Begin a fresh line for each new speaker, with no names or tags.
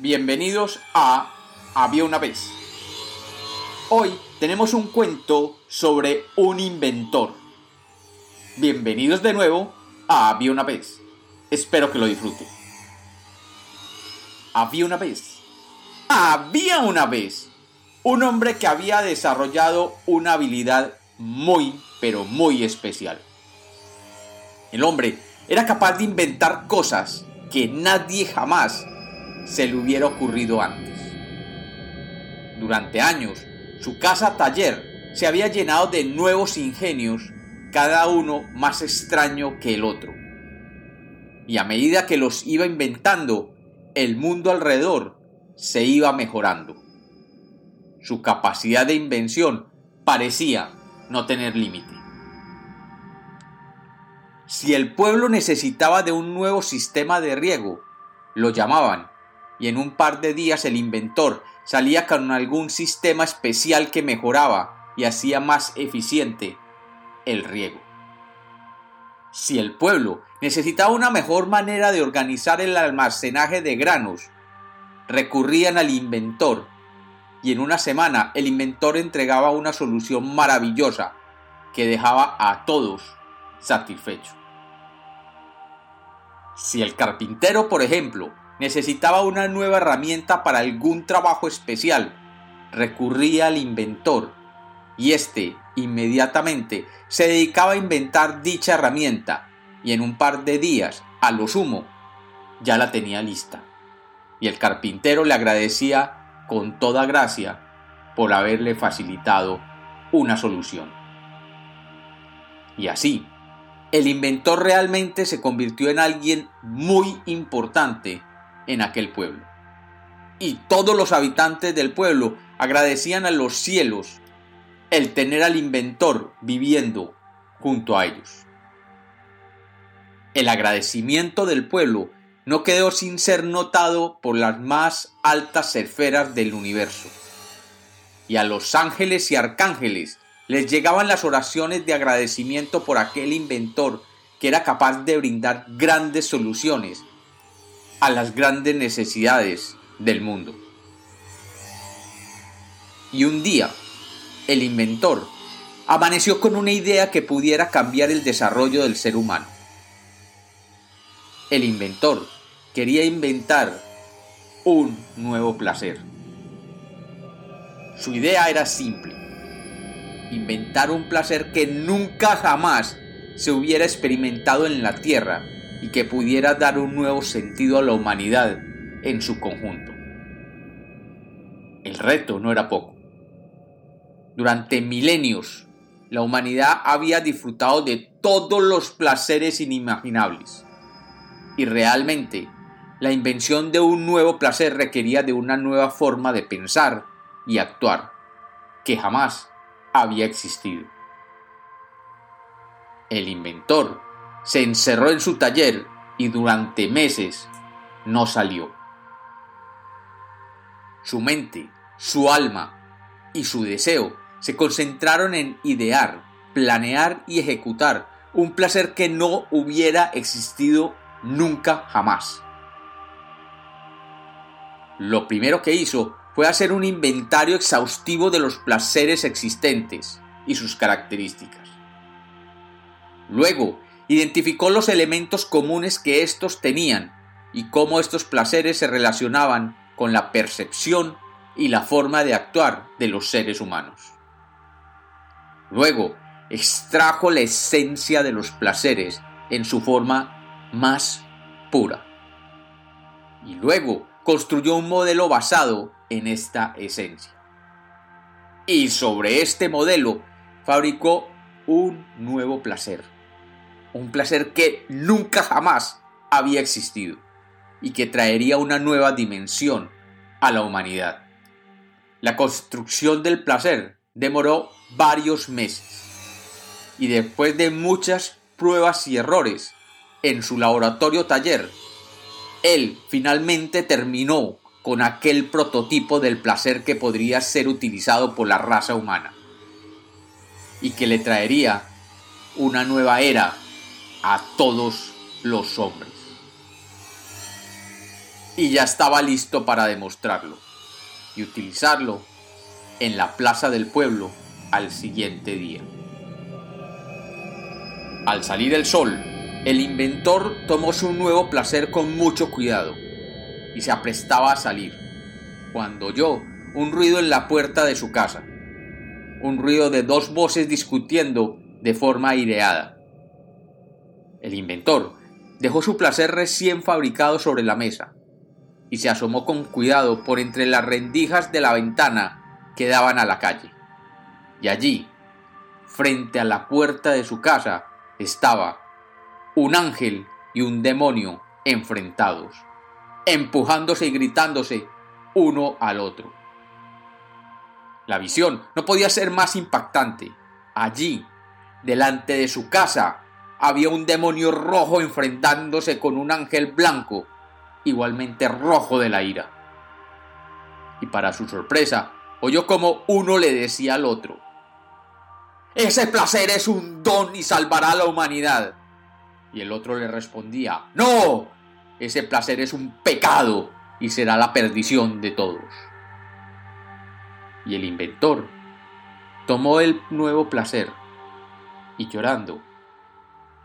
bienvenidos a Había una vez. Hoy tenemos un cuento sobre un inventor. Bienvenidos de nuevo a Había una vez. Espero que lo disfruten. Había una vez. Había una vez un hombre que había desarrollado una habilidad muy, pero muy especial. El hombre era capaz de inventar cosas que nadie jamás se le hubiera ocurrido antes. Durante años, su casa taller se había llenado de nuevos ingenios, cada uno más extraño que el otro. Y a medida que los iba inventando, el mundo alrededor se iba mejorando. Su capacidad de invención parecía no tener límite. Si el pueblo necesitaba de un nuevo sistema de riego, lo llamaban, y en un par de días el inventor salía con algún sistema especial que mejoraba y hacía más eficiente el riego. Si el pueblo necesitaba una mejor manera de organizar el almacenaje de granos, recurrían al inventor y en una semana el inventor entregaba una solución maravillosa que dejaba a todos satisfechos. Si el carpintero, por ejemplo, necesitaba una nueva herramienta para algún trabajo especial, recurría al inventor y éste inmediatamente se dedicaba a inventar dicha herramienta y en un par de días, a lo sumo, ya la tenía lista. Y el carpintero le agradecía con toda gracia por haberle facilitado una solución. Y así, el inventor realmente se convirtió en alguien muy importante en aquel pueblo. Y todos los habitantes del pueblo agradecían a los cielos el tener al inventor viviendo junto a ellos. El agradecimiento del pueblo no quedó sin ser notado por las más altas esferas del universo. Y a los ángeles y arcángeles les llegaban las oraciones de agradecimiento por aquel inventor que era capaz de brindar grandes soluciones a las grandes necesidades del mundo. Y un día, el inventor amaneció con una idea que pudiera cambiar el desarrollo del ser humano. El inventor quería inventar un nuevo placer. Su idea era simple inventar un placer que nunca jamás se hubiera experimentado en la Tierra y que pudiera dar un nuevo sentido a la humanidad en su conjunto. El reto no era poco. Durante milenios, la humanidad había disfrutado de todos los placeres inimaginables. Y realmente, la invención de un nuevo placer requería de una nueva forma de pensar y actuar, que jamás había existido. El inventor se encerró en su taller y durante meses no salió. Su mente, su alma y su deseo se concentraron en idear, planear y ejecutar un placer que no hubiera existido nunca jamás. Lo primero que hizo fue hacer un inventario exhaustivo de los placeres existentes y sus características. Luego, identificó los elementos comunes que estos tenían y cómo estos placeres se relacionaban con la percepción y la forma de actuar de los seres humanos. Luego, extrajo la esencia de los placeres en su forma más pura. Y luego construyó un modelo basado en esta esencia. Y sobre este modelo fabricó un nuevo placer. Un placer que nunca jamás había existido y que traería una nueva dimensión a la humanidad. La construcción del placer demoró varios meses y después de muchas pruebas y errores en su laboratorio taller, él finalmente terminó con aquel prototipo del placer que podría ser utilizado por la raza humana y que le traería una nueva era a todos los hombres. y ya estaba listo para demostrarlo y utilizarlo en la plaza del pueblo al siguiente día. Al salir el sol, el inventor tomó su nuevo placer con mucho cuidado y se aprestaba a salir, cuando oyó un ruido en la puerta de su casa, un ruido de dos voces discutiendo de forma aireada. El inventor dejó su placer recién fabricado sobre la mesa y se asomó con cuidado por entre las rendijas de la ventana que daban a la calle. Y allí, frente a la puerta de su casa, estaba un ángel y un demonio enfrentados, empujándose y gritándose uno al otro. La visión no podía ser más impactante. Allí, delante de su casa, había un demonio rojo enfrentándose con un ángel blanco, igualmente rojo de la ira. Y para su sorpresa, oyó como uno le decía al otro, Ese placer es un don y salvará a la humanidad. Y el otro le respondía, No, ese placer es un pecado y será la perdición de todos. Y el inventor tomó el nuevo placer y llorando